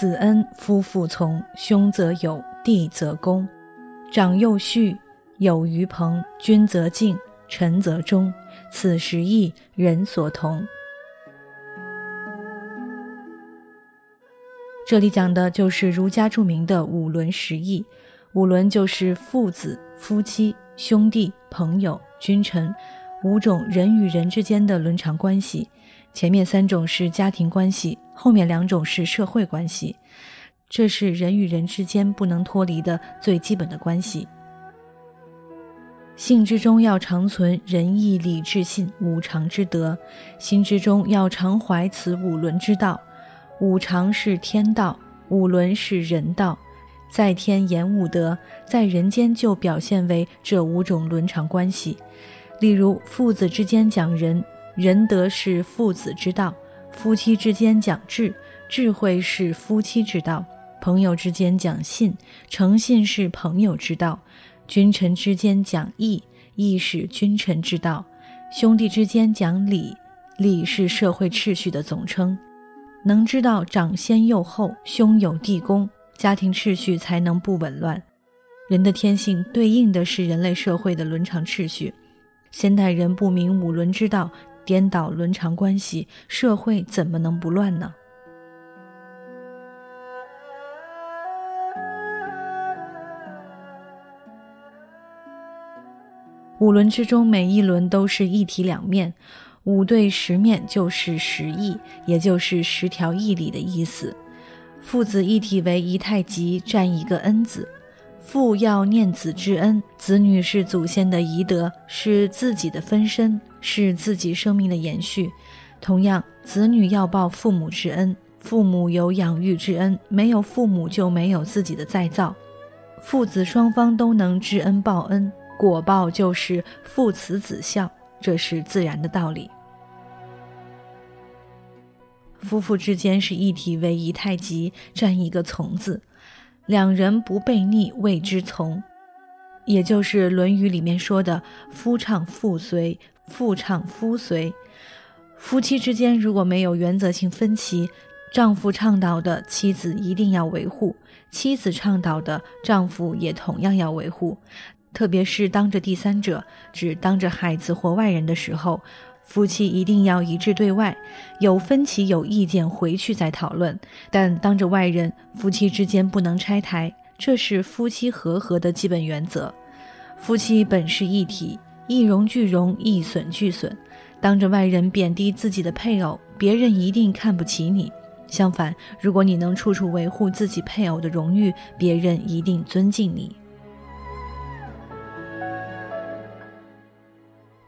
子恩，夫妇从；兄则友，弟则恭。长幼序，友于朋；君则敬，臣则忠。此时义，人所同。这里讲的就是儒家著名的五伦十义。五伦就是父子、夫妻、兄弟、朋友、君臣五种人与人之间的伦常关系。前面三种是家庭关系，后面两种是社会关系，这是人与人之间不能脱离的最基本的关系。性之中要长存仁义礼智信五常之德，心之中要常怀此五伦之道。五常是天道，五伦是人道，在天言五德，在人间就表现为这五种伦常关系。例如父子之间讲仁。仁德是父子之道，夫妻之间讲智，智慧是夫妻之道；朋友之间讲信，诚信是朋友之道；君臣之间讲义，义是君臣之道；兄弟之间讲礼，礼是社会秩序的总称。能知道长先幼后，兄友弟恭，家庭秩序才能不紊乱。人的天性对应的是人类社会的伦常秩序。现代人不明五伦之道。颠倒伦常关系，社会怎么能不乱呢？五伦之中，每一轮都是一体两面，五对十面就是十义，也就是十条义理的意思。父子一体为一太极，占一个恩字。父要念子之恩，子女是祖先的遗德，是自己的分身，是自己生命的延续。同样，子女要报父母之恩，父母有养育之恩，没有父母就没有自己的再造。父子双方都能知恩报恩，果报就是父慈子孝，这是自然的道理。夫妇之间是一体为一太极，占一个从字。两人不悖逆，谓之从，也就是《论语》里面说的“夫唱妇随，妇唱夫随”。夫妻之间如果没有原则性分歧，丈夫倡导的妻子一定要维护，妻子倡导的丈夫也同样要维护。特别是当着第三者，指当着孩子或外人的时候。夫妻一定要一致对外，有分歧有意见回去再讨论。但当着外人，夫妻之间不能拆台，这是夫妻和合的基本原则。夫妻本是一体，一荣俱荣，一损俱损。当着外人贬低自己的配偶，别人一定看不起你。相反，如果你能处处维护自己配偶的荣誉，别人一定尊敬你。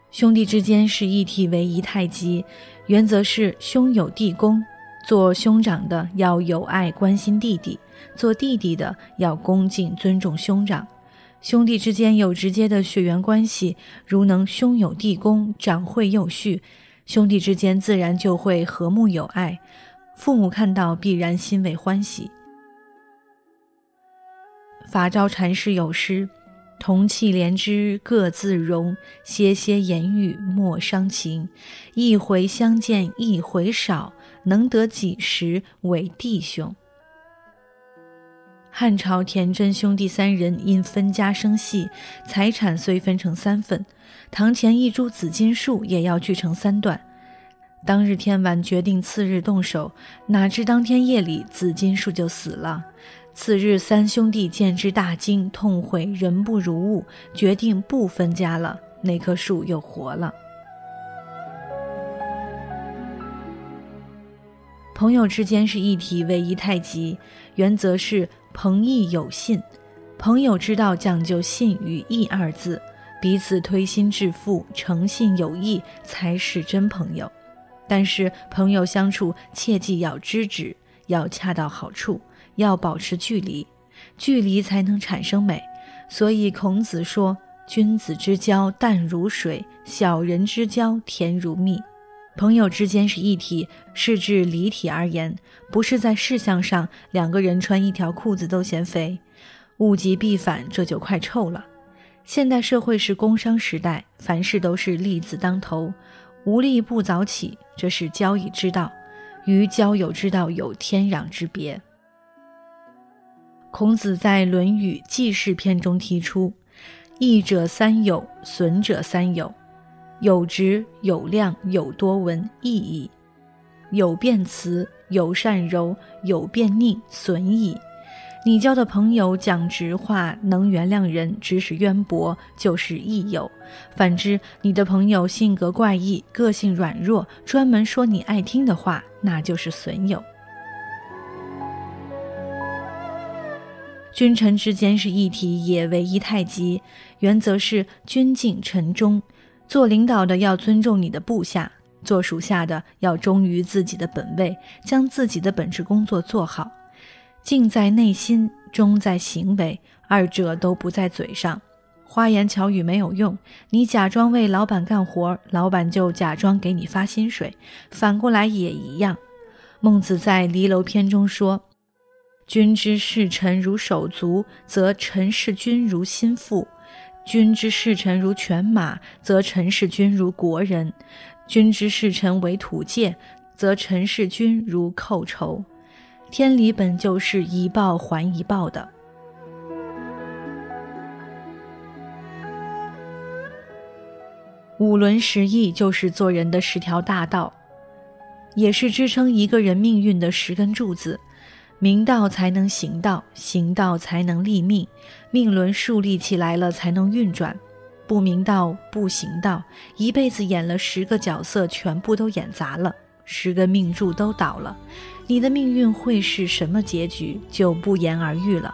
兄弟之间是一体为一太极，原则是兄友弟恭。做兄长的要有爱关心弟弟，做弟弟的要恭敬尊重兄长。兄弟之间有直接的血缘关系，如能兄友弟恭，长惠幼序，兄弟之间自然就会和睦友爱，父母看到必然欣慰欢喜。法昭禅师有诗。同气连枝各自荣，歇歇言语莫伤情。一回相见一回少，能得几时为弟兄？汉朝田真兄弟三人因分家生隙，财产虽分成三份，堂前一株紫金树也要锯成三段。当日天晚决定次日动手，哪知当天夜里紫金树就死了。次日，三兄弟见之大惊，痛悔人不如物，决定不分家了。那棵树又活了。朋友之间是一体为一太极，原则是朋义有信。朋友之道讲究信与义二字，彼此推心置腹、诚信有义才是真朋友。但是朋友相处，切记要知止，要恰到好处，要保持距离，距离才能产生美。所以孔子说：“君子之交淡如水，小人之交甜如蜜。”朋友之间是一体，是指离体而言，不是在事项上两个人穿一条裤子都嫌肥，物极必反，这就快臭了。现代社会是工商时代，凡事都是利字当头，无利不早起，这是交易之道，与交友之道有天壤之别。孔子在《论语·记事篇》中提出：“益者三友，损者三友。有直，有量，有多闻，益矣；有辩词，有善柔，有辩佞，损矣。”你交的朋友讲直话，能原谅人，知识渊博，就是益友；反之，你的朋友性格怪异，个性软弱，专门说你爱听的话，那就是损友。君臣之间是一体，也为一太极。原则是君敬臣忠，做领导的要尊重你的部下，做属下的要忠于自己的本位，将自己的本职工作做好。敬在内心，忠在行为，二者都不在嘴上。花言巧语没有用，你假装为老板干活，老板就假装给你发薪水。反过来也一样。孟子在《离楼篇》中说：“君之视臣如手足，则臣视君如心腹；君之视臣如犬马，则臣视君如国人；君之视臣为土芥，则臣视君如寇仇。”天理本就是一报还一报的。五伦十义就是做人的十条大道，也是支撑一个人命运的十根柱子。明道才能行道，行道才能立命，命轮树立起来了才能运转。不明道不行道，一辈子演了十个角色，全部都演砸了，十个命柱都倒了。你的命运会是什么结局，就不言而喻了。